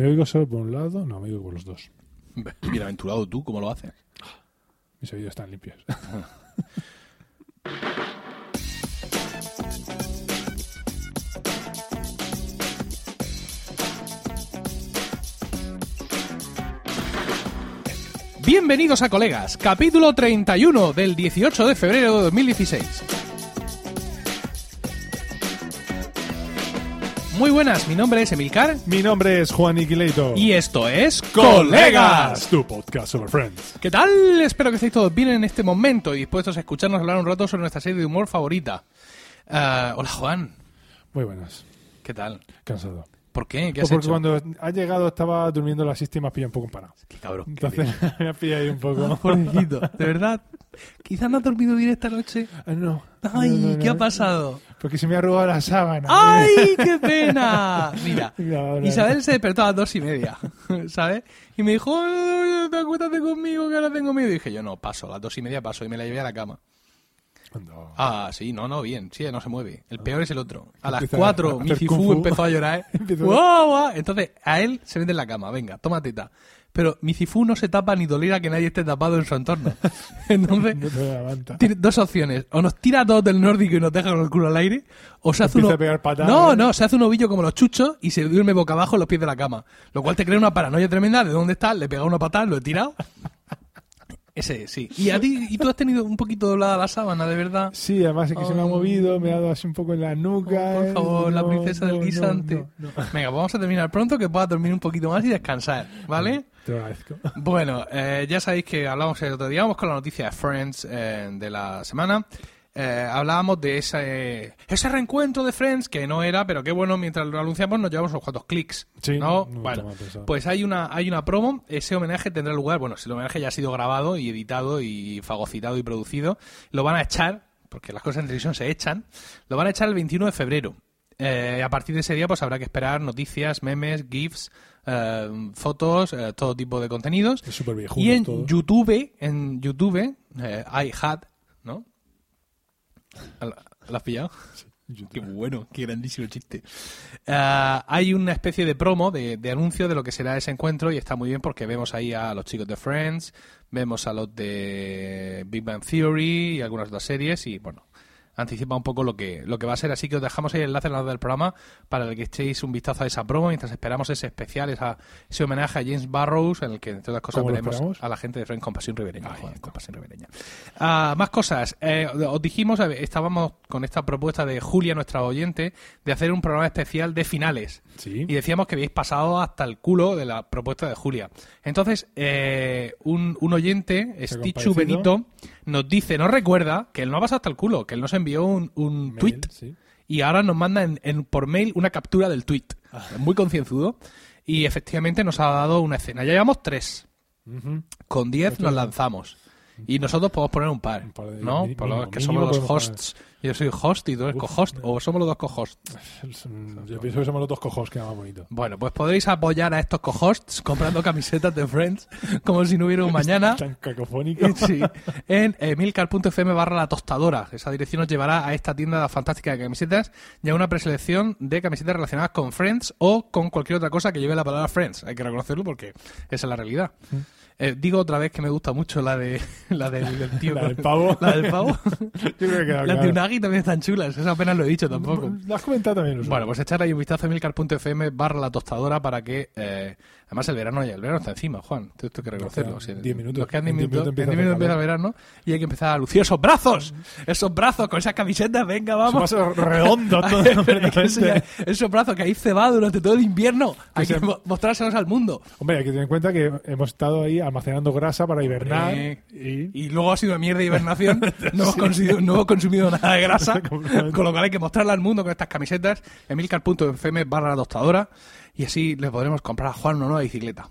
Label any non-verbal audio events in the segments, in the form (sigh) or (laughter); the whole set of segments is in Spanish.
¿Me oigo solo por un lado? No, me oigo por los dos. Bienaventurado tú, ¿cómo lo haces? Mis oídos están limpios. Bienvenidos a Colegas, capítulo 31 del 18 de febrero de 2016. Muy buenas, mi nombre es Emilcar Mi nombre es Juan Iquileito. y esto es Colegas, tu podcast sobre Friends. ¿Qué tal? Espero que estéis todos bien en este momento y dispuestos a escucharnos hablar un rato sobre nuestra serie de humor favorita. Ah, hola Juan, Muy buenas. ¿qué tal? Cansado. ¿Por qué? ¿Qué Pues has porque hecho? cuando ha llegado estaba durmiendo la siesta y me has pillado un poco parado. Qué cabrón. Entonces (laughs) me has pillado ahí un poco. Pobrecito, de verdad. Quizás no has dormido bien esta noche. Ah, no. Ay, No, no, ¿qué no. ha pasado? Porque se me ha robado la sábana. ¡Ay, (laughs) qué pena! Mira. (laughs) Isabel se despertó a las dos y media, ¿sabes? Y me dijo, "Ay, te acuéstate conmigo que ahora tengo miedo. Y dije yo, no, paso, a las dos y media paso. Y me la llevé a la cama. No. Ah, sí, no, no, bien, sí, no se mueve. El peor es el otro. A las Empieza cuatro, a mi hacer kung Cifu fu. empezó a llorar. (laughs) Empezó- ¡Guau, guau! Entonces, a él se mete en la cama, venga, toma teta. Pero mi Cifu no se tapa ni tolera que nadie esté tapado en su entorno. (laughs) Entonces, No tiene dos opciones. O nos tira a todos del nórdico y nos deja con el culo al aire, o se hace uno... No, no, se hace un ovillo como los chuchos y se duerme boca abajo en los pies de la cama. Lo cual te crea una paranoia tremenda de dónde está, le he pegado una patada, lo he tirado. Ese, sí. ¿Y a ti, y tú has tenido un poquito doblada la sábana, de verdad? Sí, además es que se me ha Oh. movido, me ha dado así un poco en la nuca. por eh, favor, la no, princesa no, del guisante. no. Venga, vamos a terminar pronto, que puedas dormir un poquito más y descansar, ¿vale? Te agradezco. (laughs) Bueno, eh, ya sabéis que hablamos el otro día, vamos con la noticia de Friends eh, de la semana. Eh, hablábamos de ese, ese reencuentro de Friends, que no era, pero qué bueno, mientras lo anunciamos nos llevamos unos cuantos clics. Sí, ¿no? no pensado. pues hay una, hay una promo, ese homenaje tendrá lugar, bueno, si el homenaje ya ha sido grabado y editado y fagocitado y producido, lo van a echar, porque las cosas en televisión se echan, lo van a echar el 21 de febrero. Eh, a partir de ese día pues habrá que esperar noticias, memes, GIFs, eh, fotos, eh, todo tipo de contenidos. Es Y en todo. YouTube, en YouTube, eh, I had, ¿no? ¿Lo has pillado? Qué bueno, qué grandísimo chiste. Ah, hay una especie de promo, de, de anuncio de lo que será ese encuentro y está muy bien porque vemos ahí a los chicos de Friends, vemos a los de Big Bang Theory y algunas otras series y bueno, anticipa un poco lo que, lo que va a ser. Así que os dejamos ahí el enlace en la del programa para que echéis un vistazo a esa promo mientras esperamos ese especial, esa, ese homenaje a James Barrows en el que entre otras cosas ¿Cómo lo veremos a la gente de Friends con pasión ribereña. Ahí joder, está. con pasión ribereña. Ah, más cosas. Eh, os dijimos, eh, estábamos con esta propuesta de Julia, nuestra oyente, de hacer un programa especial de finales. Sí. Y decíamos que habéis pasado hasta el culo de la propuesta de Julia. Entonces, eh, un, un oyente, Stichu. Benito, nos dice, nos recuerda que él no ha pasado hasta el culo, que él nos envió un, un Mail, tweet sí. y ahora nos manda en, en- por mail una captura del tweet. Ah. Muy concienzudo. Y efectivamente nos ha dado una escena. Ya llevamos tres. Con 10 nos lanzamos. Y nosotros podemos poner un par, Un par de- ¿no? mínimo, Por lo que somos los hosts. Yo soy host y tú eres co-host. me- O somos los dos co-hosts. (laughs) Yo pienso que somos los dos cojos que más bonito. Bueno, pues podréis apoyar a estos co-hosts comprando camisetas de Friends (laughs) como si no hubiera un mañana. (laughs) Tan cacofónico. Sí, en eh, milcar.fm barra la tostadora. Esa dirección nos llevará a esta tienda fantástica de camisetas y a una preselección de camisetas relacionadas con Friends o con cualquier otra cosa que lleve la palabra Friends. Hay que reconocerlo porque esa es la realidad. Eh, digo otra vez que me gusta mucho la de (laughs) la del, del tío La del pavo. (laughs) La del pavo. (laughs) Yo creo que Las de claro. Unagi también están chulas. Esa apenas lo he dicho tampoco. Lo has comentado también. Bueno, pues echar ahí un vistazo a milcar.fm barra la tostadora para que... eh, además el verano ya, el verano está encima, Juan. Esto, hay que reconocerlo. Nos quedan Sí, 10 minutos. Nos quedan En 10 10 minutos. minutos 10 empieza a minutos hacer empieza el verano y hay que empezar a lucir esos brazos. Esos brazos con esas camisetas. Venga, vamos. Redondos (laughs) que enseñar esos brazos que hay cebado durante todo el invierno. Hay que se- mo- mostrárselos al mundo. Hombre, hay que tener en cuenta que hemos estado ahí almacenando grasa para hibernar. Eh, y... Y luego ha sido mierda de hibernación. (laughs) No hemos, consumido, no hemos consumido nada de grasa. (laughs) Con lo cual hay que mostrarla al mundo con estas camisetas. Emilcar.fm barra la tostadora. Y así le podremos comprar a Juan una nueva bicicleta.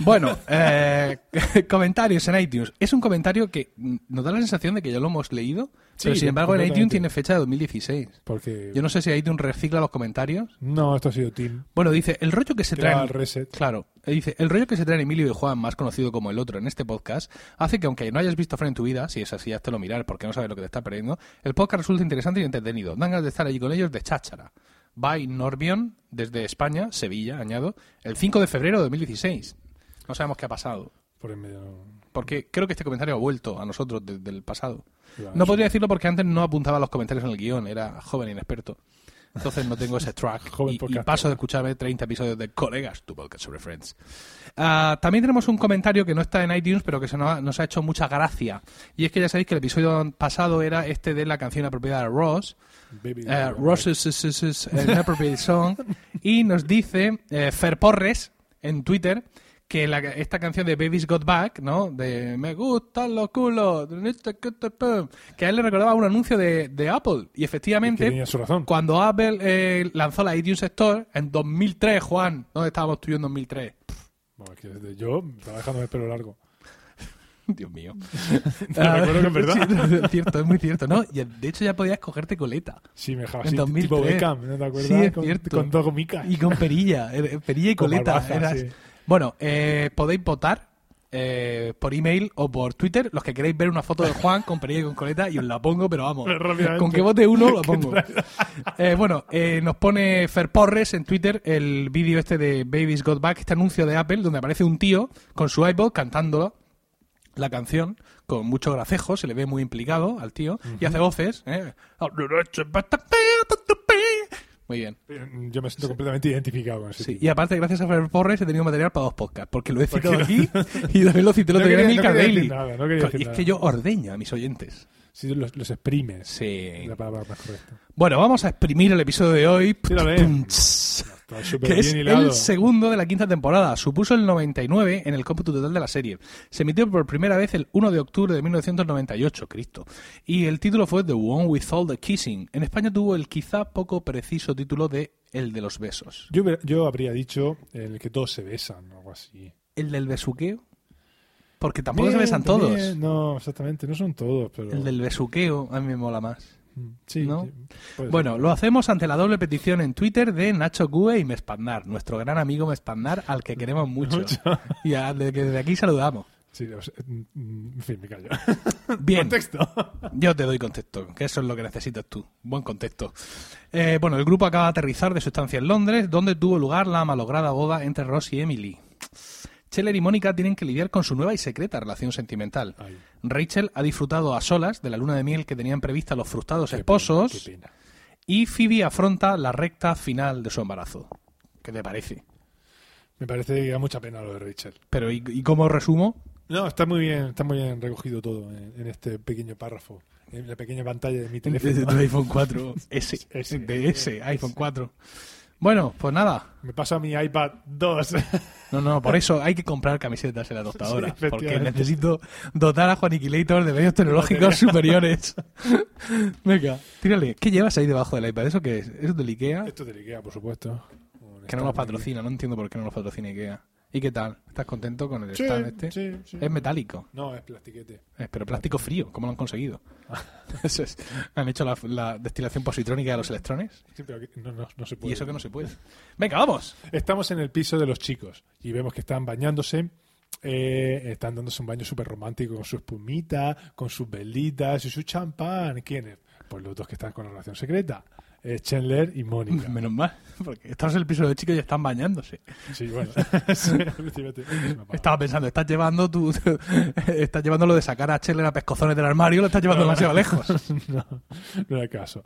Bueno, eh, (laughs) comentarios en iTunes. Es un comentario que nos da la sensación de que ya lo hemos leído, Sí, pero sin embargo en iTunes tiene fecha de 2016. Porque... Yo no sé si iTunes recicla los comentarios. No, esto ha sido Team. Bueno, dice, el rollo que se trae... Claro, dice, el rollo que se traen Emilio y Juan, más conocido como el otro en este podcast, hace que aunque no hayas visto Friends en tu vida, si es así, ya te lo mirar porque no sabes lo que te está perdiendo, el podcast resulta interesante y entretenido. Dan ganas de estar allí con ellos de cháchara. By Norbion desde España, Sevilla, añado, el 5 de febrero de 2016. No sabemos qué ha pasado. Por en medio. Porque creo que este comentario ha vuelto a nosotros desde el pasado. Claro, No sí. podría decirlo porque antes no apuntaba los comentarios en el guion, era joven e inexperto. Entonces no tengo ese track. (laughs) Joven y, y paso de escucharme 30 episodios de colegas, tu podcast sobre Friends. Ah, también tenemos un comentario que no está en iTunes, pero que se nos ha, nos ha hecho mucha gracia. Y es que ya sabéis que el episodio pasado era este de la canción apropiada de Ross, Baby, eh, Ross is, is- is- is an appropriate song, y nos dice eh, Fer Porres en Twitter que la- esta canción de Baby's Got Back, ¿no? De Me gustan los culos, que a él le recordaba un anuncio de, de Apple. Y efectivamente, tenía su razón. cuando Apple eh, lanzó la iTunes Store en 2003, Juan, ¿dónde estábamos tú y yo en 2003? Bueno, es que desde yo estaba dejándome el pelo largo. (laughs) Dios mío. (laughs) Recuerdo que es verdad. (laughs) Sí, es cierto, es muy cierto, ¿no? Y de hecho ya podías cogerte coleta. Sí, me así, 2003. tipo Beckham, ¿no te acuerdas? Sí, es con, cierto. con dos gomicas. Y con perilla, eh, perilla y Con coleta. barbaza, eras- sí. Bueno, eh, podéis votar eh, por email o por Twitter los que queréis ver una foto de Juan con perilla y con coleta y os la pongo, pero vamos, con que vote uno lo (laughs) pongo. Eh, bueno, eh, nos pone Fer Porres en Twitter el vídeo este de Baby's Got Back, este anuncio de Apple donde aparece un tío con su iPod cantando la canción con mucho gracejo, se le ve muy implicado al tío y hace voces. ¿Eh? Muy bien. Yo me siento completamente identificado con ese Sí, tipo. y aparte, gracias a Fer Porres he tenido material para dos podcasts, porque lo he citado aquí y también lo cité el No día en quería- Milcar no quería nada, no quería decir y es nada. que yo ordeño a mis oyentes. Sí, los, los exprimes. Sí. La palabra más correcta. Bueno, vamos a exprimir el episodio de hoy. Que es bien el segundo de la quinta temporada. Supuso el 99 en el cómputo total de la serie. Se emitió por primera vez el 1 de octubre de 1998, Cristo. Y el título fue The One with All the Kissing. En España tuvo el quizá poco preciso título de El de los besos. Yo, yo habría dicho el que todos se besan o algo así. ¿El del besuqueo? Porque tampoco se Bien, besan todos. también. No, exactamente, no son todos, pero... El del besuqueo a mí me mola más. Sí, ¿no? sí, puede Bueno, lo hacemos ante la doble petición en Twitter de Nacho Gue y Mespandar, nuestro gran amigo Mespandar, al que queremos mucho. Mucho. Y al que desde aquí saludamos. Sí, o sea, en fin, me callo. (laughs) Bien, Contexto. yo te doy contexto, que eso es lo que necesitas tú. Buen contexto. Eh, bueno, el grupo acaba de aterrizar de su estancia en Londres, donde tuvo lugar la malograda boda entre Ross y Emily. Scheller y Mónica tienen que lidiar con su nueva y secreta relación sentimental. Ay, Rachel ha disfrutado a solas de la luna de miel que tenían prevista los frustrados qué esposos. pena, qué pena. Y Phoebe afronta la recta final de su embarazo. ¿Qué te parece? Me parece que da mucha pena lo de Rachel. Pero ¿y, y cómo resumo? No, está muy bien, está muy bien recogido todo en, en este pequeño párrafo, en la pequeña pantalla de mi (laughs) teléfono. tu iPhone 4 (laughs) S, Ese. de ese iPhone 4. Bueno, pues nada. Me pasa mi iPad 2. No, no, por eso hay que comprar camisetas en la tostadora. Sí, porque necesito dotar a Juaniquilator de medios tecnológicos superiores. (laughs) Venga, tírale. ¿Qué llevas ahí debajo del iPad? ¿Eso qué es? ¿Eso del Ikea? Esto de Ikea, por supuesto. Que no nos patrocina, no entiendo por qué no nos patrocina Ikea. ¿Y qué tal? ¿Estás contento con el. Sí, stand este? sí, sí. Es metálico. No, es plastiquete. Pero plástico frío, ¿cómo lo han conseguido? (laughs) Eso es. ¿Han hecho la, la destilación positrónica de los electrones? Sí, pero no, no, no se puede. Y eso que no se puede. Venga, vamos. Estamos en el piso de los chicos y vemos que están bañándose. eh, están dándose un baño súper romántico con su espumita, con sus velitas y su champán. ¿Quiénes? Pues los dos que están con la relación secreta. Eh, Chandler y Mónica. Menos mal, porque estamos en el piso de chicos y están bañándose. Sí, bueno. (laughs) Sí. Es Estaba pensando, estás llevando tu, (laughs) estás llevando lo de sacar a Chandler a pescozones del armario, lo estás llevando demasiado lejos. (laughs) no, no era caso.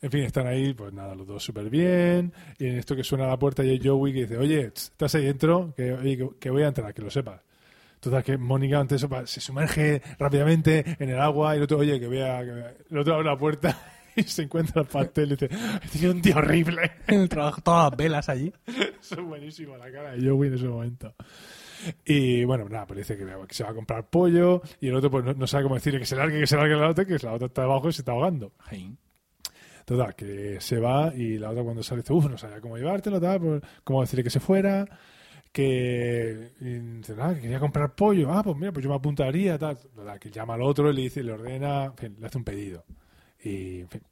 En fin, están ahí, pues nada, los dos súper bien. Y en esto que suena a la puerta y hay Joey que dice, oye, estás ahí dentro, que, oye, que, voy a entrar, que lo sepas. Total, que Mónica ante eso pa- se sumerge rápidamente en el agua y el otro, oye, que vea, que vea. El otro abre la puerta (laughs) y se encuentra el pastel y dice, he tenido un día horrible. (laughs) En el trabajo, todas las velas allí. Eso es buenísimo, la cara de Joey en ese momento. Y bueno, nada, pues dice que, que se va a comprar pollo y el otro pues no, no sabe cómo decirle que se largue, que se largue la otra, que la otra está debajo y se está ahogando. Ay, Total, que se va y la otra cuando sale dice, uff, no sabía cómo llevártelo, tal, pues, cómo decirle que se fuera, que dice, nada, que quería comprar pollo, ah, pues mira, pues yo me apuntaría, tal, Total, que llama al otro y le dice, le ordena, en fin, le hace un pedido. Y, en fin,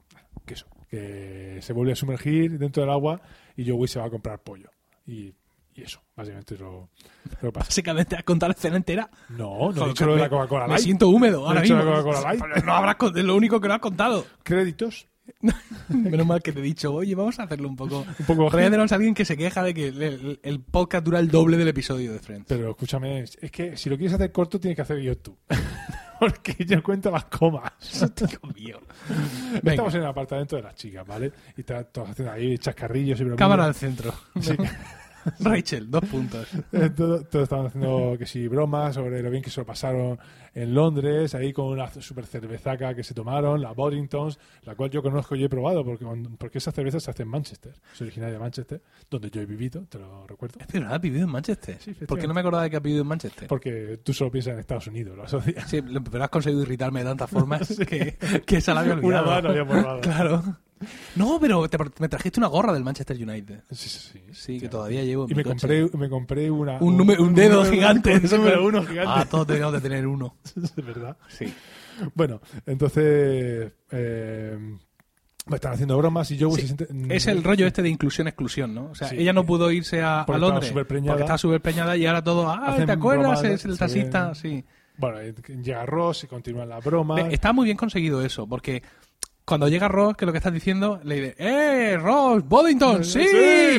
que eso, que se vuelve a sumergir dentro del agua y Joey se va a comprar pollo. Y, y eso, básicamente es lo, lo que pasa. Básicamente has contado la escena entera. No, no Joder, he dicho lo de me- la Coca-Cola Me Light. siento húmedo ahora he dicho mismo. la Coca-Cola Light. Pero No habrás con- es lo único que no has contado. Créditos. (laughs) Menos mal que te he dicho, oye, vamos a hacerlo un poco. (laughs) Un poco Reynolds es alguien que se queja de que el, el- podcast dura el doble del episodio de Friends. Pero escúchame, es que si lo quieres hacer corto tienes que hacer guion tú. (laughs) Porque yo cuento las comas. (laughs) Dios mío. Venga, Estamos en el apartamento de las chicas, ¿vale? Y está todos haciendo ahí chascarrillos y bromas. cámara al centro. Sí. (laughs) (laughs) Rachel, dos puntos. Eh, todo- Todos estaban haciendo que sí, bromas sobre lo bien que se lo pasaron en Londres, ahí con una super cervezaca que se tomaron, la Boddingtons, la cual yo conozco y he probado, porque, porque esa cerveza se hace en Manchester. Es originaria de Manchester, donde yo he vivido, te lo recuerdo. Es verdad, has vivido en Manchester. Sí. ¿Por qué no me acordaba de que has vivido en Manchester? Porque tú solo piensas en Estados Unidos, lo asocias. Sí, pero has conseguido irritarme de tantas formas (laughs) que, que esa la había Una olvidado. mano había probado. (laughs) Claro. No, pero te- me trajiste una gorra del Manchester United. Sí, sí, sí. Sí, que todavía llevo. en Y mi me coche. compré, me compré una, Un, número- un dedo número- gigante. Un número uno gigante. Ah, todos deberíamos de tener uno. (laughs) Es verdad. Sí. Bueno, entonces eh, me están haciendo bromas y yo Sí, se siente- Es el rollo este de inclusión-exclusión, ¿no? O sea, Sí. ella no pudo irse a, Porque a estaba Londres superpreñada. porque estaba súper preñada y ahora todo, ah, Hacen ¿te acuerdas? bromas, Es el taxista, ven- sí. Bueno, eh, llega Ross y continúan las bromas. Está muy bien conseguido eso, porque cuando llega Ross, que lo que estás diciendo, le dice, ¡eh, Ross, Boddington, sí!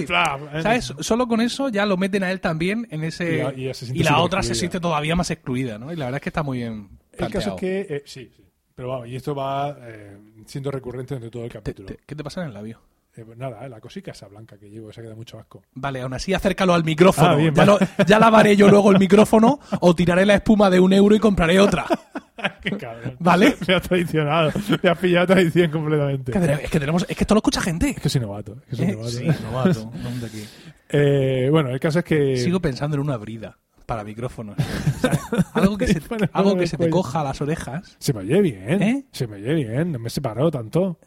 Pla, eh. ¿Sabes? Solo con eso ya lo meten a él también en ese... Y la- y ella se siente y la súper otra se siente todavía más excluida, ¿no? Y la verdad es que está muy bien El caso es que, eh, sí, sí. Pero vamos, y esto va eh, siendo recurrente durante todo el capítulo. te- ¿Qué te pasa en el labio? Eh, pues nada, eh, la cosica esa blanca que llevo, esa que da mucho asco. Vale, aún así acércalo al micrófono. Ah, bien, ya, vale. lo- ya lavaré yo luego el micrófono o tiraré la espuma de un euro y compraré otra. (laughs) (laughs) Qué cabrón. ¿Vale? (laughs) Me has traicionado. Me has pillado traición completamente. Que tenemos- es que tenemos, es que esto lo escucha gente. Es que soy novato. es que soy ¿Eh? novato. Sí, (laughs) novato. ¿Dónde aquí? Eh, bueno, el caso es que... Sigo pensando en una brida para micrófonos. O sea, algo que se, Bueno, algo que se te cuello. coja a las orejas. Se me oye bien. ¿Eh? Se me oye bien. No me he separado tanto.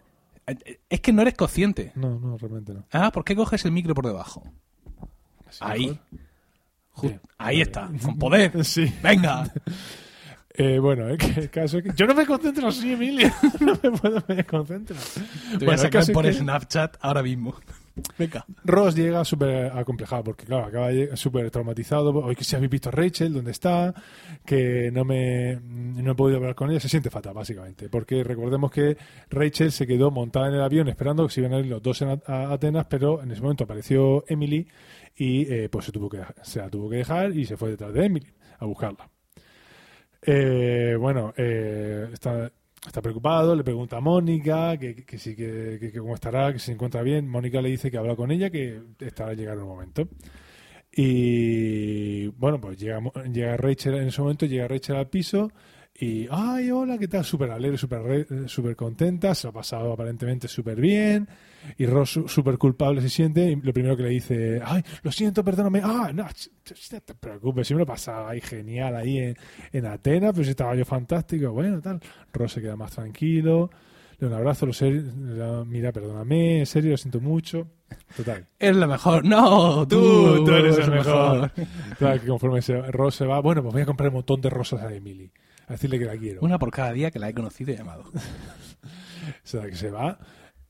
Es que no eres consciente. No, no, realmente no. Ah, ¿por qué coges el micro por debajo? Así Ahí. mejor. Ahí Vale. está, con poder. Sí. Venga. Eh, bueno, eh, (laughs) que el caso es que... Yo no me concentro así, Emilia. (laughs) no me puedo me concentrar. Te voy Bueno, a el sacar por que- Snapchat ahora mismo. (laughs) Venga. Ross llega súper acomplejado porque, claro, acaba súper traumatizado. Hoy que si habéis visto a Rachel, dónde está, que no me no he podido hablar con ella, se siente fatal, básicamente. Porque recordemos que Rachel se quedó montada en el avión esperando que se iban a ir los dos en a, a Atenas, pero en ese momento apareció Emily y eh, pues se, tuvo que, se la tuvo que dejar y se fue detrás de Emily a buscarla. Eh, bueno, eh, está, está preocupado, le pregunta a Mónica que, que, sí, que, que- cómo estará, que se encuentra bien. Mónica le dice que habla con ella, que estará a llegar un momento. Y bueno, pues llega, llega Rachel en ese momento, llega Rachel al piso y, ay, hola, ¿qué tal? Súper alegre, súper re- súper contenta, se ha pasado aparentemente súper bien. Y Ross súper culpable se siente y lo primero que le dice, ay, lo siento, perdóname, ah, no, no te preocupes, si lo pasaba ahí genial ahí en, en Atenas, pues estaba yo fantástico, bueno, tal. Ross se queda más tranquilo, le da un abrazo, lo sé, mira, perdóname, en serio, lo siento mucho. Total. Es lo mejor. No, tú, Tú, tú eres el mejor. Claro, que conforme se, Ross se va, bueno, pues voy a comprar un montón de rosas a Emily. A decirle que la quiero. Una por cada día que la he conocido y llamado. (laughs) O sea, que se va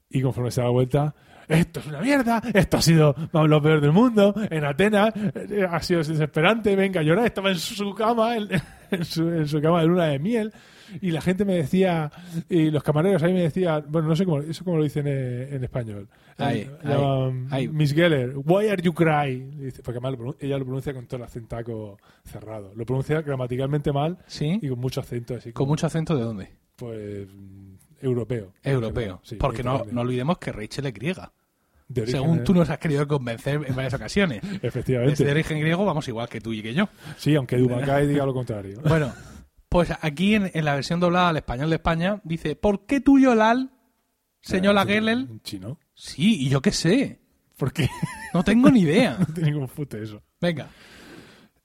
y conforme se da vuelta, esto es una mierda, esto ha sido vamos, lo peor del mundo, en Atenas eh, ha sido desesperante, venga a llorar, estaba en su cama, en, (laughs) en su, en su cama de luna de miel, y la gente me decía, y los camareros ahí me decían, bueno, no sé cómo, eso cómo lo dicen en, en español. Ahí, Eh, ahí, ahí. Miss Geller, why are you cry? Dice, porque además lo ella lo pronuncia con todo el acentaco cerrado. Lo pronuncia gramaticalmente mal ¿Sí? y con mucho acento así. ¿Con mucho acento de dónde? Pues mm, europeo. Europeo. Sí, Porque no, no olvidemos que Rachel es griega. Según tú nos has querido convencer en varias ocasiones. (laughs) Efectivamente. Desde de origen griego vamos igual que tú y que yo. Sí, aunque Dumacay diga lo contrario. Bueno, pues aquí en, en la versión doblada al español de España dice, ¿por qué tú, Yolal, señora Eh, Gellel? Chino. Sí, y yo qué sé. ¿Por qué? No tengo ni idea. (laughs) no tiene ningún fute eso. Venga.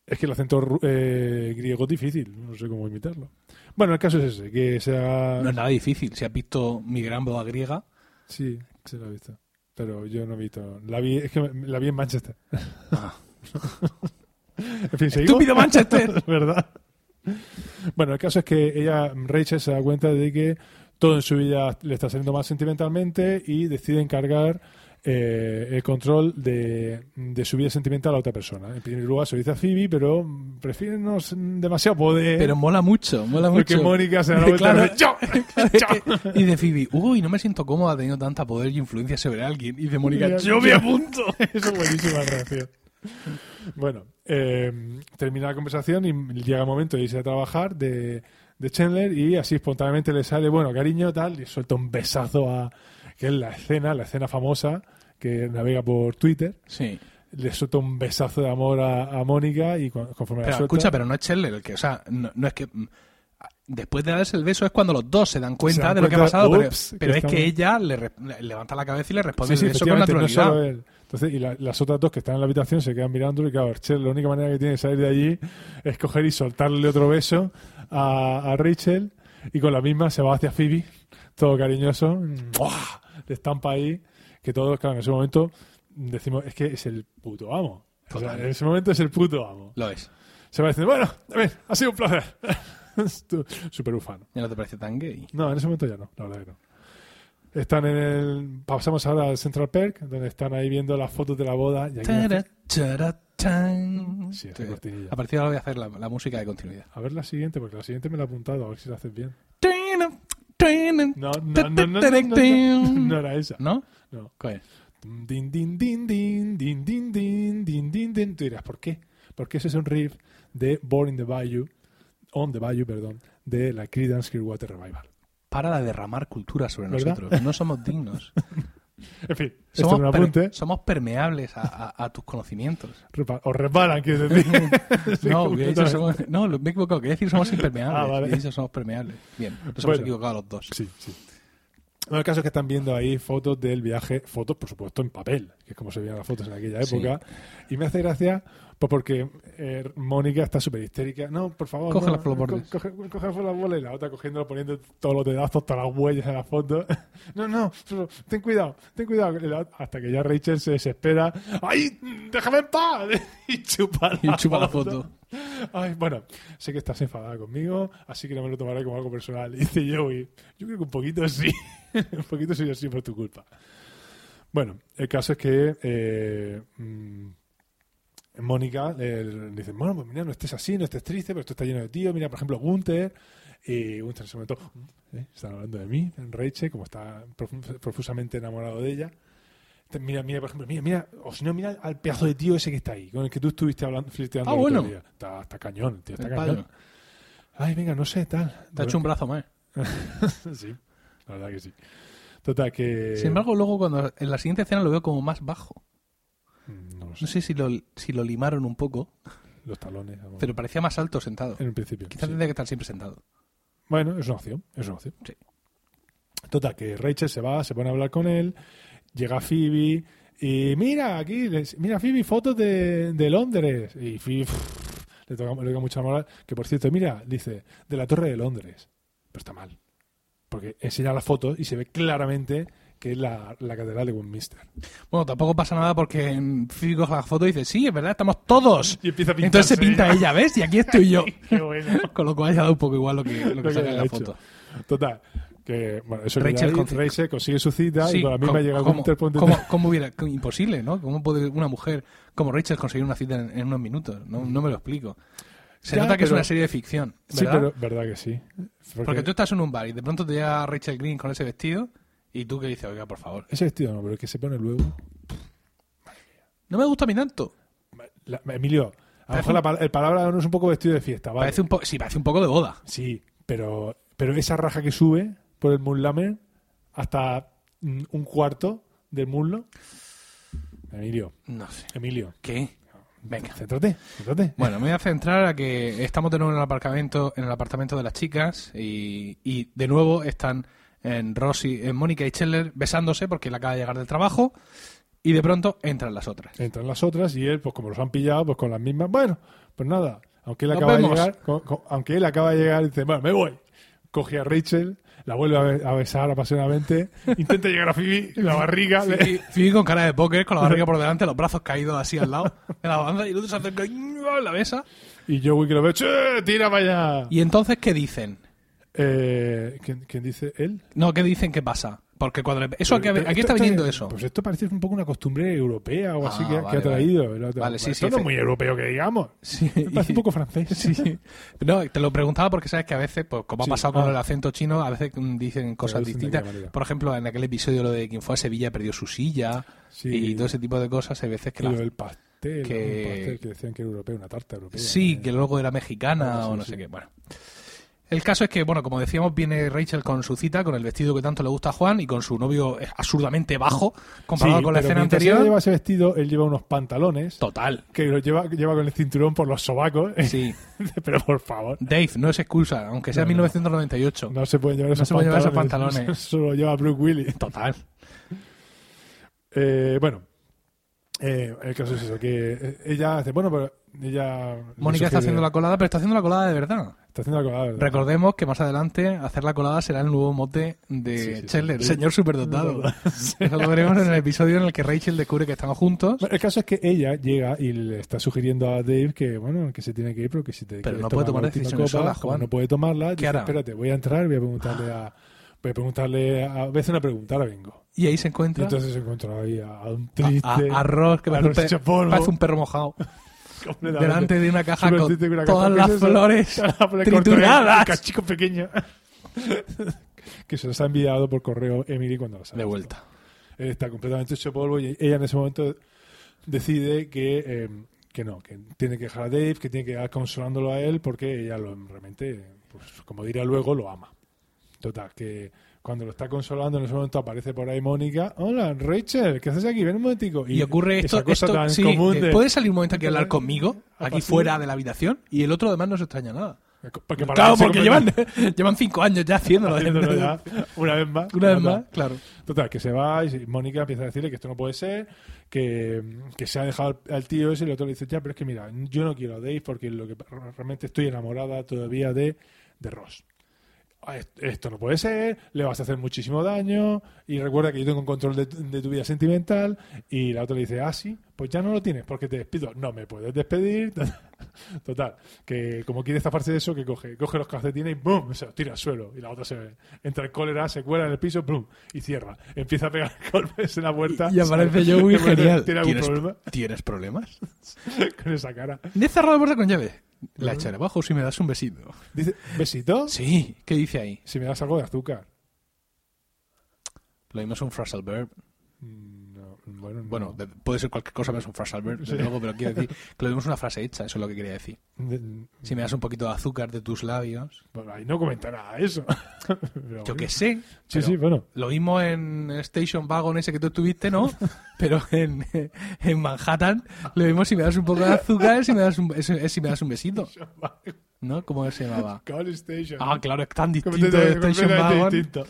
Es que el acento eh, griego es difícil. No sé cómo imitarlo. Bueno, el caso es ese, que sea... No es nada difícil. Si has visto mi gran boda griega, Sí, se lo he visto. Pero yo no he visto... La vi, es que la vi en Manchester. Ah. (laughs) en fin, ¿seguimos? ¡Estúpido Manchester! (laughs) ¿Verdad? Bueno, el caso es que ella, Rachel, se da cuenta de que todo en su vida le está saliendo mal sentimentalmente y decide encargar eh, el control de, de su vida sentimental a otra persona. En primer lugar se dice a Phoebe, pero prefiere no demasiado poder. Pero mola mucho, mola porque mucho. Mónica se da la (laughs) vuelta Claro. y dice, ¡Yo! (laughs) Y de Phoebe, uy, no me siento cómoda teniendo tanta poder y influencia sobre alguien. Y de Mónica, yo me apunto. (laughs) Eso es buenísima reacción. Bueno, eh, termina la conversación y llega el momento de irse a trabajar de, de Chandler y así espontáneamente le sale, bueno, cariño, tal, y suelta un besazo a... que es la escena, la escena famosa que navega por Twitter. Sí. Le suelta un besazo de amor a, a Mónica y conforme la Pero suelta... escucha, pero no es Chandler el que, o sea, no, no es que. Después de darse el beso es cuando los dos se dan cuenta Se dan de lo que ha cuenta, pasado, pero, ups, pero que es que ella le, levanta la cabeza y le responde Sí, sí, el beso con no naturalidad. él. Entonces, y la- las otras dos que están en la habitación se quedan mirándolo y claro, Cher, la única manera que tiene de salir de allí es coger y soltarle otro beso a, a Rachel y con la misma se va hacia Phoebe, todo cariñoso, ¡mua! le estampa ahí, que todos, claro, en ese momento decimos, es que es el puto amo. O sea, en ese momento es el puto amo. Lo es. Se va diciendo, bueno, ha sido un placer. Súper ufano. Ya no te parece tan gay. No, en ese momento ya no, la verdad que no. Están en el. Pasamos ahora al Central Perk, donde están ahí viendo las fotos de la boda. Y aquí Tara. Sí, esa cortinilla. A partir de ahora voy a hacer la, la música de continuidad. A ver la siguiente, porque la siguiente me la he apuntado, a ver si la haces bien. No, no, no, no, no, no, no, no era esa. ¿No? No. ¿Cuál es? Din, din, din, din, din, din, din, din, din. Tú dirás, ¿por qué? Porque ese es un riff de Born in the Bayou, on the Bayou, perdón, de la Creedence Clearwater Revival. Para de derramar cultura sobre ¿Verdad? nosotros. No somos dignos. (laughs) En fin, esto es Somos, un per- apunte. somos permeables a, a- a tus conocimientos. Os reparan, quiero decir. (laughs) (laughs) Sí, no, que he somos- no, me he equivocado. Quería decir somos impermeables. Ah, vale. He dicho somos permeables. Bien, nos hemos equivocado los dos. Sí, sí. Bueno, el caso es que están viendo ahí fotos del viaje, fotos por supuesto en papel, que es como se veían las fotos en aquella Sí. época. Y me hace gracia pues porque eh, Mónica está súper histérica. No, por favor. Coge no, las florboles. co- Coge, coge las florboles y la otra cogiéndolo, poniendo todos los dedazos, todas las huellas en la foto. (laughs) no, no, ten cuidado, ten cuidado. Y Hasta que ya Rachel se desespera. ¡Ay, déjame en paz! (laughs) y chupa la, Y chupa la foto. Ay, bueno, sé que estás enfadada conmigo, así que no me lo tomaré como algo personal. (laughs) Dice Joey, yo creo que un poquito sí, un poquito sí, sí por tu culpa. Bueno, el caso es que eh, mm, Mónica le, le dice, bueno, pues mira, no estés así, no estés triste, pero esto está lleno de tío. Mira, por ejemplo, Gunther. Y Gunther en ese momento, ¿eh? están hablando de mí, en Rachel, como está profu- profusamente enamorado de ella. Mira, mira, por ejemplo, mira, mira, o si no, mira al pedazo de tío ese que está ahí, con el que tú estuviste hablando, flirteando Ah, el otro bueno. día. Está, está cañón, tío, está El cañón. Ay, venga, no sé, tal. Te ha hecho un brazo más. (laughs) sí, la verdad que sí. Total, que... Sin embargo, luego cuando en la siguiente escena lo veo como más bajo. No sé, No sé si lo, si lo limaron un poco, los talones. vamos. pero parecía más alto sentado. En un principio. Quizás sí. tendría que estar siempre sentado. Bueno, es una opción, es una opción. Sí. Total, que Rachel se va, se pone a hablar con él, llega Phoebe y mira, aquí, les- mira Phoebe, fotos de, de Londres. Y Phoebe pff, le toca, le toca mucha moral, que por cierto, mira, dice, de la Torre de Londres. Pero está mal. Porque enseña las fotos y se ve claramente que es la, la Catedral de Westminster. Bueno, tampoco pasa nada porque en Phoebe coge la foto y dice, sí, es verdad, estamos todos. Y empieza a Entonces se pinta ella, ¿ves? Y aquí estoy yo. (laughs) Qué bueno. (laughs) Con lo cual ya da un poco igual lo que, lo que Lo que sale en la hecho. foto. Total, que bueno, eso Rachel Rachel, consigue- Rachel consigue su cita Sí, y con la misma ¿cómo- llega cómo- cómo- cómo hubiera, imposible, ¿no? ¿Cómo puede una mujer como Rachel conseguir una cita en, en unos minutos? No, no me lo explico. Se Ya, nota que es una serie de ficción, Sí, ¿verdad? pero verdad que sí. Porque, Porque tú estás en un bar y de pronto te llega Rachel Green con ese vestido y tú que dices, oiga, por favor. Ese vestido no, pero el que se pone luego. No me gusta a mí tanto. La- Emilio, a lo Parece mejor la, pal- el palabra no es un poco vestido de fiesta, ¿vale? Parece un po sí, parece un poco de boda. Sí, pero, pero esa raja que sube por el Moonlamer hasta mm, un cuarto del muslo. Emilio, No sé. Emilio, ¿Qué? Venga. céntrate, céntrate. Bueno, me voy a centrar a que estamos de nuevo en el aparcamiento, en el apartamento de las chicas y, y de nuevo están en Rosy, en Mónica y Chandler besándose porque él acaba de llegar del trabajo y de pronto entran las otras. Entran las otras y él, pues como los han pillado, pues con las mismas. Bueno, pues nada, aunque él Nos acaba vemos. de llegar, aunque él acaba de llegar, dice, bueno, me voy. Coge a Rachel, la vuelve a, be- a besar apasionadamente, (laughs) intenta llegar a Phoebe, la barriga, le- Phoebe Phoebe con cara de póker, con la barriga por delante, los brazos caídos así al lado de la banda y el otro se acerca y la besa. y Joey que lo ve, "Che, tira para allá. Y entonces, ¿qué dicen? Eh, ¿quién, quién dice él? No, ¿qué dicen que pasa? Porque cuando le- eso aquí, Pero aquí esto- está viniendo esto- eso. Pues esto parece un poco una costumbre europea o así Ah, que, que vale, ha traído. Vale, sí, esto sí, no es muy europeo que digamos. Sí, Me parece y- un poco francés. (laughs) Sí. No, te lo preguntaba porque sabes que a veces, pues como Sí, ha pasado con ah. el acento chino, a veces mm, dicen cosas distintas. Por ejemplo, en aquel episodio lo de quien fue a Sevilla perdió su silla y todo ese tipo de cosas, hay veces que lo del pastel, que- un pastel que decían que era europeo, una tarta europea. Sí, ¿eh? que luego era mexicana Ah, o no sé qué. Bueno. El caso es que, bueno, como decíamos, viene Rachel con su cita, con el vestido que tanto le gusta a Juan y con su novio eh, absurdamente bajo, comparado Sí, con la pero escena anterior. lleva ese vestido, él lleva unos pantalones Total. que los lleva, lleva con el cinturón por los sobacos. (laughs) Sí. pero por favor, Dave, no es excusa, aunque sea No, no. 1998. no se pueden llevar No esos se pueden llevar esos pantalones. pantalones. (laughs) Eso lo lleva Brooke Willis. Total. Eh, bueno, eh, el caso es eso, que eh, ella hace, bueno, pero ella... Mónica está haciendo la colada, pero está haciendo la colada de verdad. Está haciendo la colada, ¿verdad? Recordemos que más adelante hacer la colada será el nuevo mote de Sí, sí. Chandler, Sí. señor superdotado. Eso lo veremos en el episodio en el que Rachel descubre que están juntos. Bueno, el caso es que ella llega y le está sugiriendo a Dave que, bueno, que se tiene que ir, pero que si te Pero no puede tomar decisiones copa, sola, Juan. no puede tomarla, dice, espérate, voy a entrar, voy a preguntarle a... Voy a preguntarle a... Voy a hacer una pregunta, ahora vengo. Y ahí se Y encuentra entonces se encuentra ahí a, a un triste... a- a Ross, que parece un, pe- parece un perro mojado. Delante de una caja con una todas ¿Qué las es flores (laughs) trituradas. Un cachico pequeño. (laughs) que se los ha enviado por correo Emily cuando lo sabe. de vuelta. Él está completamente hecho polvo y ella en ese momento decide que, eh, que no, que tiene que dejar a Dave, que tiene que ir consolándolo a él porque ella lo realmente, pues, como dirá luego, lo ama. Total, que cuando lo está consolando en ese momento aparece por ahí Mónica. Hola, Rachel, ¿qué haces aquí? Ven un momentico. Y, ocurre esto, esa cosa esto tan sí, común que de- puede salir un momento aquí a hablar conmigo, aquí fuera de la habitación, y el otro además no se extraña nada. Porque para claro, porque llevan, (laughs) llevan cinco años ya haciéndolo. haciéndolo ya, (laughs) una vez más. Una vez más, claro. Total, que se va y Mónica empieza a decirle que esto no puede ser, que, que se ha dejado al, al tío ese y el otro le dice, ya, pero es que mira, yo no quiero a Dave porque lo que realmente estoy enamorada todavía de, de Ross. Ah, est- Esto no puede ser, le vas a hacer muchísimo daño y recuerda que yo tengo un control de, de tu vida sentimental y la otra le dice, ah, sí, pues ya no lo tienes porque te despido. No me puedes despedir. (laughs) Total, que como quiere zafarse de eso, que coge, coge los calcetines y ¡bum! se los tira al suelo. Y la otra se entra en cólera, se cuela en el piso ¡bum! y cierra. Empieza a pegar (laughs) golpes en la puerta. Y aparece Que parece- genial. ¿Tiene algún ¿Tienes, problema ¿Tienes problemas? (laughs) con esa cara? Le he cerrado la puerta con llave. La echaré abajo si me das un besito. Dice, ¿besito? Sí, ¿qué dice ahí? Si me das algo de azúcar. Lo mismo es un phrasal verb. Mm, bueno, no. Bueno, de- puede ser cualquier cosa menos un phrasal verb, desde Sí. luego, pero quiero decir (laughs) que lo mismo es una frase hecha, eso es lo que quería decir. De- Si me das un poquito de azúcar de tus labios, Bueno, ahí no comenta nada de eso. (laughs) Pero yo que sé. Sí, sí, bueno. Lo mismo en Station Wagon ese que tú estuviste, ¿no? (laughs) Pero en, en Manhattan, lo mismo si me das un poco de azúcar, si me das un, es- es si me das un besito, ¿no? ¿Cómo se llamaba? (laughs) Call Station. Ah, claro, es tan distinto de Station completamente Wagon. distinto.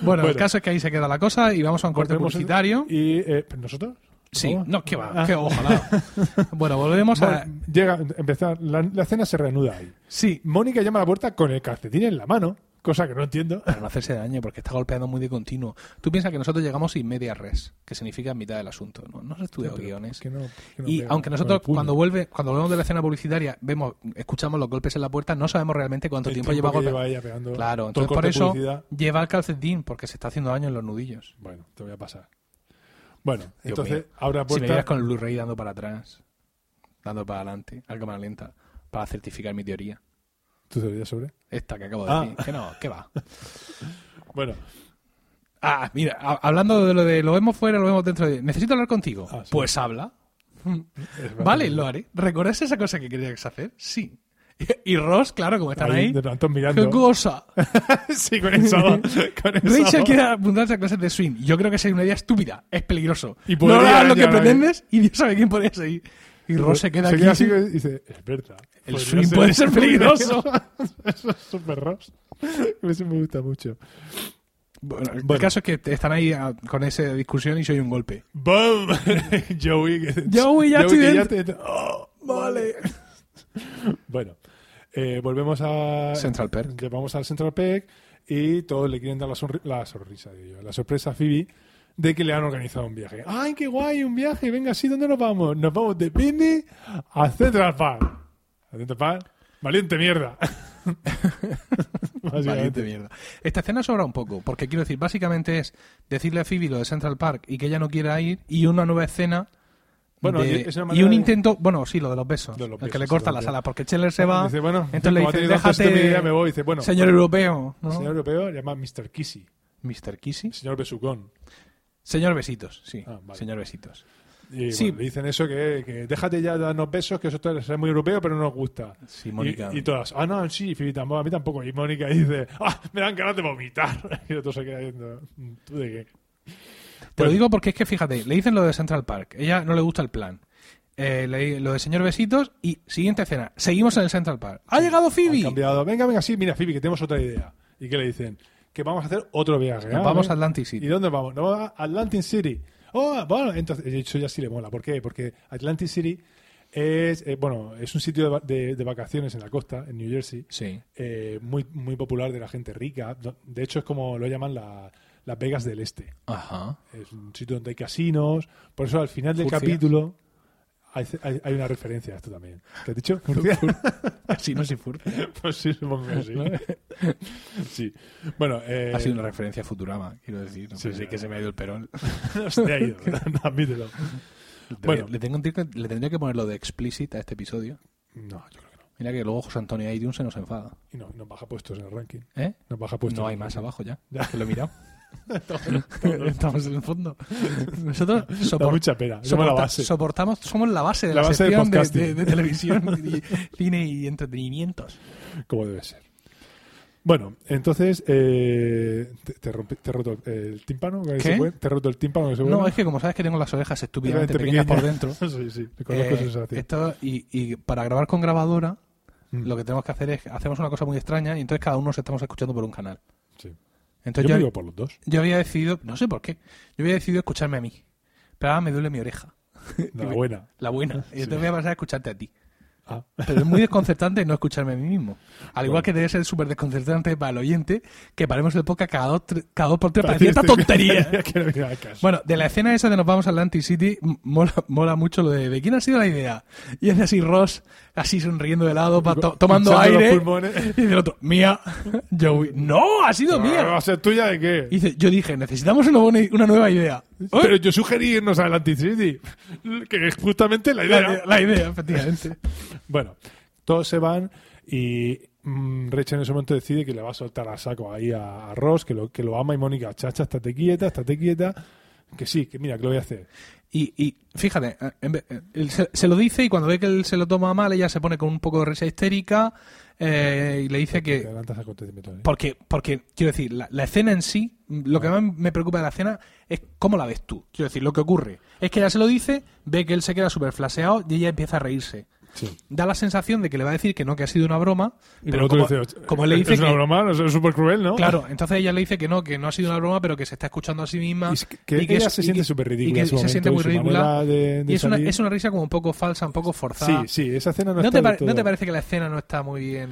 Bueno, el caso es que ahí se queda la cosa y vamos a un corte publicitario. ¿Y eh, nosotros? Sí, no, que va, Ah. que ojalá. (laughs) bueno, volvemos a... Llega, empezar, la, la escena se reanuda ahí. Sí, Mónica llama a la puerta con el calcetín en la mano, cosa que no entiendo. para no hacerse daño, porque está golpeando muy de continuo. Tú piensas que nosotros llegamos sin media res, que significa mitad del asunto. No, no estudiado Pero, guiones. que no- que no Y pega aunque nosotros cuando vuelve, cuando volvemos de la escena publicitaria, vemos, escuchamos los golpes en la puerta, no sabemos realmente cuánto El tiempo lleva ella pegando Claro, entonces por eso publicidad. lleva el calcetín, porque se está haciendo daño en los nudillos. Bueno, te voy a pasar. Bueno, Dios entonces mío. abre la Si me puerta. con el Blu-ray dando para atrás, dando para adelante, a cámara lenta, para certificar mi teoría. ¿Tu teoría sobre? Esta que acabo de Ah. decir. Que no, que va. (laughs) Bueno, Ah, mira, hablando de lo de lo vemos fuera, lo vemos dentro de... Necesito hablar contigo. Ah, sí. Pues habla. Vale, lo haré. ¿Recuerdas esa cosa que querías hacer? Sí. Y Ross, claro, como están ahí. de pronto ¿Qué mirando. cosa? (laughs) sí, con eso. (laughs) con. Rachel quiere apuntarse a clases de swing. Yo creo que sería una idea estúpida. Es peligroso. Y no hagas lo que pretendes y Dios sabe quién podría seguir. Y Ross se queda aquí. así y dice, es verdad. El swing puede ser (laughs) peligroso. (laughs) Eso es súper Ross. (laughs) Eso me gusta mucho. Bueno, el Bueno. caso es que están ahí ah, con esa discusión y soy un golpe. ¡Bum! Joey. Joey, ya accidente. te- ¡Oh! vale. bueno, eh, volvemos a... Central Perk. Vamos al Central Perk y todos le quieren dar la, la sonrisa, digo la sorpresa a Phoebe de que le han organizado un viaje. ¡Ay, qué guay! Un viaje. Venga, sí, ¿dónde nos vamos? Nos vamos de Picnic a Central Park. ¿A Central Park? Valiente mierda. (laughs) Valiente mierda. Esta escena sobra un poco, porque quiero decir, básicamente es decirle a Phoebe lo de Central Park y que ella no quiera ir, y una nueva escena. Bueno, de- es una y un de- intento, bueno, sí, lo de los besos, De los el que le corta la sala, que- porque Cheller se va, Dice, bueno, entonces le dice, déjate, me voy. Dice, bueno, señor europeo, ¿no? señor europeo llama Mr. Kissy, Mr. Kissy. señor Besucón. Señor Besitos, sí, Ah, vale. señor Besitos. Y Sí. bueno, le dicen eso, que, que déjate ya de darnos besos, que eso es muy europeo, pero no nos gusta. Sí, Mónica. Y, y todas, ah, no, sí, a mí tampoco. Y Mónica dice, ah, me dan ganas de vomitar. (laughs) Y el otro se queda viendo, ¿tú de qué? Te lo digo porque es que fíjate, le dicen lo de Central Park, ella no le gusta el plan. Eh, le- lo de señor Besitos y siguiente escena, seguimos en el Central Park. ¡Ha llegado Phoebe! cambiado, venga, venga, sí, mira, Phoebe, que tenemos otra idea. ¿Y qué le dicen? Que vamos a hacer otro viaje. Nos Ah, vamos a Atlantic ¿Y City. dónde vamos? Nos vamos a Atlantic City. Oh, bueno, entonces, eso ya sí le mola. ¿Por qué? Porque Atlantic City es, eh, bueno, es un sitio de, de- de vacaciones en la costa, en New Jersey, Sí. eh, muy, muy popular de la gente rica. De hecho, es como lo llaman la- las Vegas del Este. Ajá. Es un sitio donde hay casinos. Por eso, al final del capítulo, hay, hay- hay una referencia a esto también. ¿Qué has dicho? ¿Furcia? Así no se furta. (laughs) pues sí, supongo que sí. (laughs) sí. Bueno, eh, Ha sido una referencia a Futurama, quiero decir. Sí, Sí, sí. que se me ha ido el perón. (laughs) se te ha ido, admítelo. Bueno. le, tengo, le tendría que poner lo de explicit a este episodio. No, yo creo que no. Mira que luego José Antonio Airiun se nos enfada. Y no, nos baja puestos en el ranking. ¿Eh? Nos baja puestos no hay más abajo ya. Ya. Que lo he mirado. Estamos en el fondo. Nosotros Da sopor- mucha pena. Somos la soporta- base. soportamos, somos la base de La la, base de sección de, podcasting. de- de televisión, y cine y entretenimientos. Como debe ser. Bueno, entonces, eh, te, te, rompí- te he roto el tímpano. ¿Qué? se puede? Te he roto el tímpano. Se No, es que como sabes que tengo las orejas estúpidamente pequeñas por dentro. (laughs) sí, sí, conozco eh, esto- y, y para grabar con grabadora, Mm. lo que tenemos que hacer es hacemos una cosa muy extraña y entonces cada uno nos estamos escuchando por un canal. Sí. Entonces Yo por los dos. yo había decidido, no sé por qué, yo había decidido escucharme a mí. Pero ahora me duele mi oreja, (laughs) La buena. (laughs) la buena. Y entonces voy a pasar a escucharte a ti. Ah. Pero es muy desconcertante no escucharme a mí mismo. Al igual que debe ser súper desconcertante para el oyente que paremos el podcast cada dos, cada dos por tres para decir esta tontería. (laughs) no. Bueno, de la escena esa de nos vamos a Atlantic City, mola, mola mucho lo de, ¿de quién ha sido la idea? Y es así Ross, así sonriendo de lado, pa- to- tomando aire. Y del otro, mía. Joey, no, ha sido ¿Va mía. a ser tuya de qué? Y dice, yo dije, necesitamos una, buena- una nueva idea. ¡Eh! Pero yo sugerí irnos a Atlantic City, que es justamente la La, idea. la idea, efectivamente. (laughs) Bueno, todos se van y mm, Rachel en ese momento decide que le va a soltar a saco ahí a, a Ross, que lo, que lo ama y Mónica, chacha, estate quieta, estate quieta, que sí, que mira, que lo voy a hacer. Y, y fíjate, eh, en vez- eh, él se, se lo dice y cuando ve que él se lo toma mal, ella se pone con un poco de risa histérica eh, y le dice que, ¿eh? Porque, porque quiero decir, la, la escena en sí, lo que más me preocupa de la escena es cómo la ves tú. Quiero decir, lo que ocurre es que ella se lo dice, ve que él se queda súper flaseado y ella empieza a reírse. Sí. Da la sensación de que le va a decir que no, que ha sido una broma, Y pero como, como le dice es una que... broma, no es súper cruel, ¿no? Claro, entonces ella le dice que no, que no ha sido una broma, pero que se está escuchando a sí misma. Y es que, que y que ella es- se y siente súper y ridícula que su se siente muy y ridícula. manera de- de Y es una, es una risa como un poco falsa, un poco forzada. Sí, sí, esa escena no, ¿No, está te ¿No te parece que la escena no está muy bien?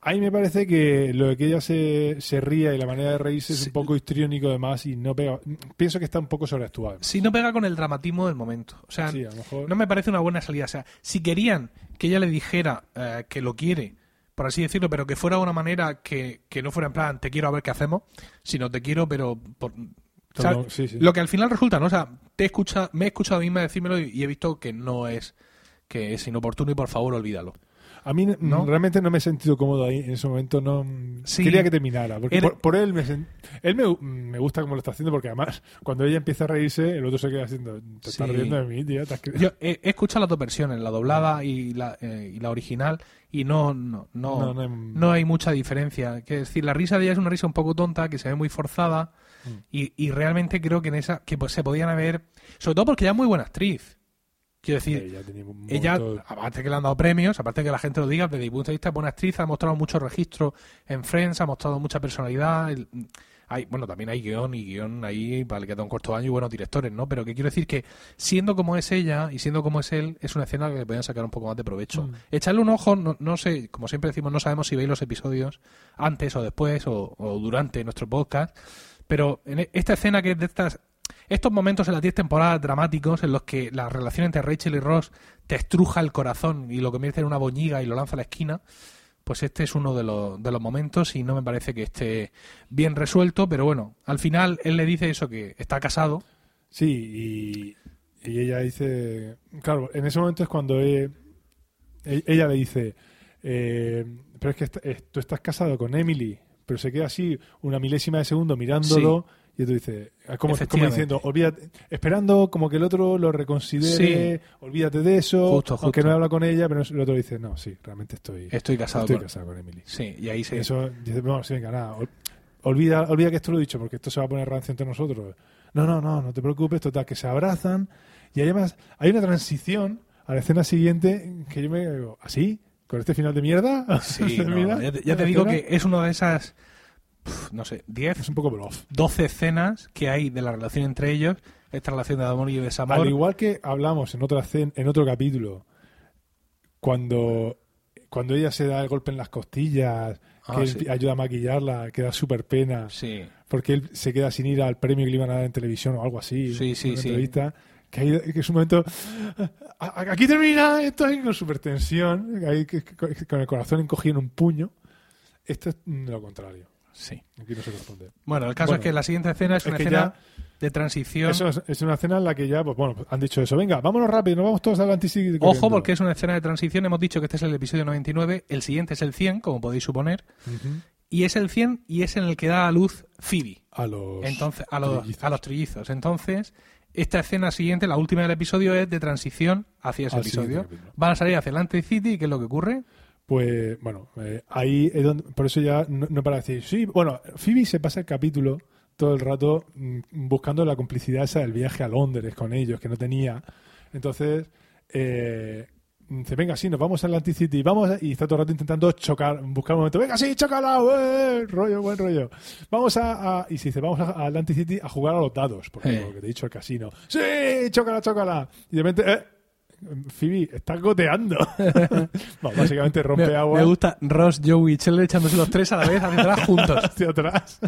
A mí me parece que lo de que ella se, se ría y la manera de reírse es Sí. un poco histriónico además y no pega. Pienso que está un poco sobreactuado. Si no pega con el dramatismo del momento. O sea, Sí, mejor. no me parece una buena salida. O sea, si querían que ella le dijera eh, que lo quiere, por así decirlo, pero que fuera de una manera que, que no fuera en plan, te quiero a ver qué hacemos, sino te quiero, pero... Por, o sea, No, sí, sí. Lo que al final resulta, ¿no? O sea, te he escucha, me he escuchado a mí misma decírmelo y, y he visto que no es que es inoportuno y por favor olvídalo. A mí ¿No? realmente no me he sentido cómodo ahí en ese momento. No Sí. quería que terminara. Porque por, por él me él me, me gusta como lo está haciendo porque además cuando ella empieza a reírse el otro se queda haciendo te estás Sí. riendo de mí, tía. ¿Te has Yo he, he escuchado las dos versiones, la doblada y la, eh, y la original, y no, no, no, No, no hay- no hay mucha diferencia. Que es decir, la risa de ella es una risa un poco tonta, que se ve muy forzada, Mm. y, y realmente creo que en esa, que pues, se podían haber, sobre todo porque ella es muy buena actriz. Quiero decir, Ella aparte que le han dado premios, aparte que la gente lo diga, desde mi punto de vista, es buena actriz, ha mostrado mucho registro en Friends, ha mostrado mucha personalidad. el- hay, bueno, también hay guion y guion ahí para el que da un corto año y buenos directores, ¿no? Pero que quiero decir que siendo como es ella y siendo como es él, es una escena que le podían sacar un poco más de provecho. Mm. Echarle un ojo, no, no sé, como siempre decimos, no sabemos si veis los episodios antes o después o, o durante nuestro podcast, pero en e- esta escena que es de estas estos momentos en las 10 temporadas dramáticos en los que la relación entre Rachel y Ross te estruja el corazón y lo convierte en una boñiga y lo lanza a la esquina, pues este es uno de los, de los momentos y no me parece que esté bien resuelto, pero bueno, al final él le dice eso, que está casado. Sí, y, y ella dice, claro, en ese momento es cuando e- e- ella le dice, eh, pero es que est- tú estás casado con Emily, pero se queda así una milésima de segundo mirándolo. Y tú dices, ah, como, como diciendo, olvídate, esperando como que el otro lo reconsidere, olvídate de eso, Justo, aunque justo. no habla con ella, pero el otro dice, no, sí, realmente estoy, Estoy casado estoy con... casado con Emily. Sí, y ahí se... Eso dice, no, sí, venga, nada, ol- olvida, olvida que esto lo he dicho porque esto se va a poner rancio entre nosotros. No, no, no, no te preocupes, total, que se abrazan y además hay una transición a la escena siguiente que yo me digo, ¿así? ¿Con este final de mierda? (laughs) Sí, ya te, ya te ¿La digo que es una de esas, no sé, 10, Es un poco bluff. 12 escenas que hay de la relación entre ellos, esta relación de amor y de desamor. Al igual que hablamos en otra en otro capítulo, cuando, cuando ella se da el golpe en las costillas, Ah, que él sí. ayuda a maquillarla, que da súper pena, Sí, porque él se queda sin ir al premio que le iban a dar en televisión o algo así, Sí, en sí, una sí. entrevista, que, hay- que es un momento, "A- a- aquí termina, esto ahí con súper tensión, con el corazón encogido en un puño. Esto es lo contrario, sí. aquí no se responde. Bueno, el caso Bueno, es que la siguiente escena es, es una escena de transición. Eso es, es una escena en la que ya, pues bueno, han dicho eso, venga, vámonos rápido, nos vamos todos al anti Ojo, porque es una escena de transición. Hemos dicho que este es el episodio 99, el siguiente es el 100, como podéis suponer. Y es el 100 y es en el que da a luz Phoebe. A los... Entonces, a los, trillizos. a los trillizos. Entonces, esta escena siguiente, la última del episodio, es de transición hacia ese Al episodio. Van a salir hacia Atlantic City y ¿qué es lo que ocurre? Pues bueno, eh, ahí es donde, por eso ya no, no para decir, sí, bueno, Phoebe se pasa el capítulo todo el rato mm, buscando la complicidad esa del viaje a Londres con ellos, que no tenía. Entonces, eh, dice, venga, sí, nos vamos a Atlantic City, vamos, a-", y está todo el rato intentando chocar, buscar un momento, venga, sí, chócala, eh, rollo, buen rollo. Vamos a, a- y se dice, vamos a, Atlantic City a jugar a los dados, porque lo que te he dicho, el casino. Sí, chócala, chócala. Y de repente, eh, Phoebe, estás goteando. (laughs) Básicamente rompe me, agua me gusta Ross, Joey y Chandler echándose los tres a la vez hacia atrás (laughs) juntos. hacia atrás,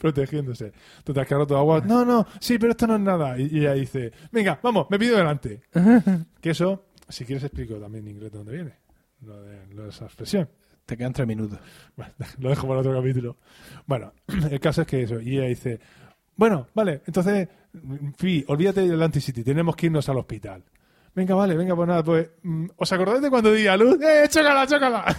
protegiéndose. Total, que ha roto agua. No, no, sí, pero esto no es nada. Y, y ella dice, venga, vamos, me pido delante. (laughs) que eso, si quieres explico también en inglés de dónde viene. Lo de, lo de esa expresión. Te quedan tres minutos. Bueno, lo dejo para otro capítulo. Bueno, (clears throat) el caso es que eso. Y ella dice, bueno, vale, entonces, Phoebe, olvídate del Anti-City, tenemos que irnos al hospital. Venga, vale, venga, pues nada, pues, mm, ¿os acordáis de cuando di a luz? ¡Eh, chócala, chócala!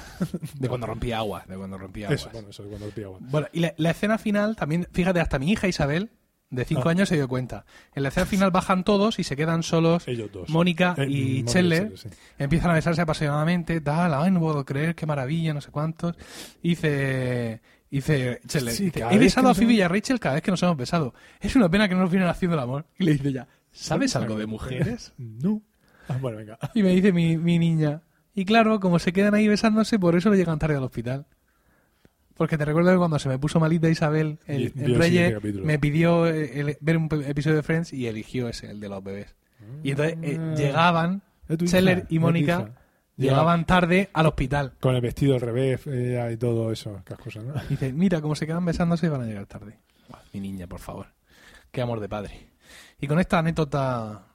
De cuando rompía agua. De cuando rompía Eso, aguas. bueno, eso de cuando rompía agua. Bueno, y la, la escena final también, fíjate, hasta mi hija Isabel, de 5 Ah. años, se dio cuenta. En la escena final bajan todos y se quedan solos Ellos dos. Mónica Eh, y Mónica y sí. Empiezan a besarse apasionadamente, tal, ay, no puedo creer, qué maravilla, no sé cuántos. Y dice, Sí, dice, cada he besado a Phoebe y a Rachel cada vez que nos hemos besado. Es una pena que no nos vienen haciendo el amor. Y le dice ya, ¿sabes algo de mujeres? No. Ah, bueno, venga. Y me dice mi, mi niña, y claro, como se quedan ahí besándose, por eso le llegan tarde al hospital. Porque te recuerdo que cuando se me puso malita Isabel, el, el el Reyes me pidió eh, el- ver un episodio de Friends y eligió ese, el de los bebés. Y entonces eh, Ah. llegaban, es y Mónica llegaban tarde al hospital. Con el vestido al revés eh, y todo eso, esas cosas, ¿no? Y dice, mira, como se quedan besándose van a llegar tarde. Mi niña, por favor. Qué amor de padre. Y con esta anécdota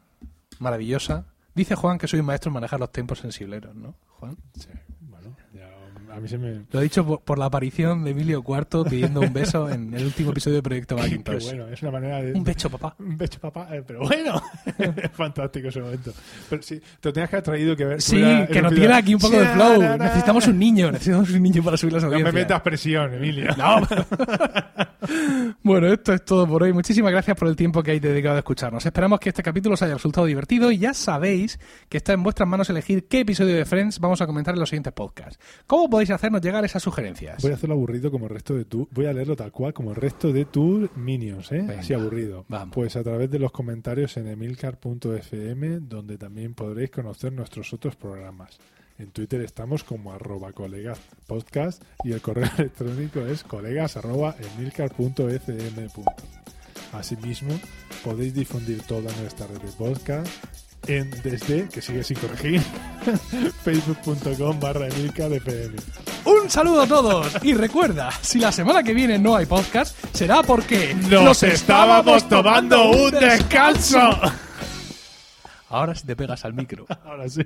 maravillosa, dice Juan que soy un maestro en manejar los tiempos sensibleros, ¿no, Juan? Sí, a mí se me... Lo he dicho por, por la aparición de Emilio IV pidiendo un beso en el último episodio de Proyecto Macintosh. bueno, es una manera de... Un beso, papá. Un becho, papá, eh, pero bueno, (laughs) es fantástico ese momento. Pero sí, te lo tenías que haber traído que ver. Sí, hubiera- que nos diera aquí un poco de flow. na, na, Necesitamos un niño, necesitamos un niño para subir las No me audiencias. metas presión, Emilio. No. (laughs) bueno, esto es todo por hoy. Muchísimas gracias por el tiempo que hayáis dedicado a escucharnos. Esperamos que este capítulo os haya resultado divertido y ya sabéis que está en vuestras manos elegir qué episodio de Friends vamos a comentar en los siguientes podcasts. ¿Cómo podéis hacernos llegar esas sugerencias? Voy a hacerlo aburrido como el resto de tu. Voy a leerlo tal cual como el resto de tus minions, ¿eh? Venga, Así aburrido. vamos. Pues a través de los comentarios en emilcar.fm, donde también podréis conocer nuestros otros programas. En Twitter estamos como arroba colegas podcast y el correo (laughs) electrónico es colegas arroba emilcar.fm. Asimismo, podéis difundir toda nuestra red de podcast en desde, que sigue sin corregir, (laughs) facebook.com barra emilcarfm. Un saludo a todos y recuerda, si la semana que viene no hay podcast, será porque Nos estábamos tomando un descanso. Ahora si te pegas al micro. (laughs) Ahora sí.